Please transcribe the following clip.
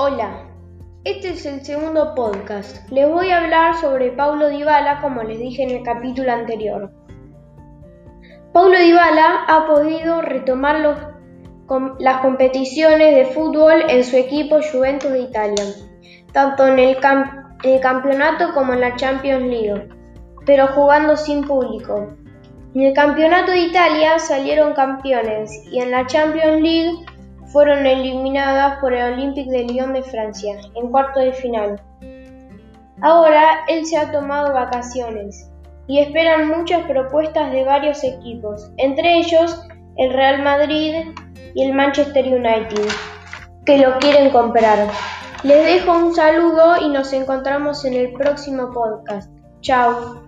Hola, este es el segundo podcast. Les voy a hablar sobre Paulo Dybala como les dije en el capítulo anterior. Paulo Dybala ha podido retomar las competiciones de fútbol en su equipo Juventus de Italia, tanto en el, el campeonato como en la Champions League, pero jugando sin público. En el campeonato de Italia salieron campeones y en la Champions League fueron eliminadas por el Olympique de Lyon de Francia en cuarto de final. Ahora él se ha tomado vacaciones y esperan muchas propuestas de varios equipos, entre ellos el Real Madrid y el Manchester United, que lo quieren comprar. Les dejo un saludo y nos encontramos en el próximo podcast. Chao.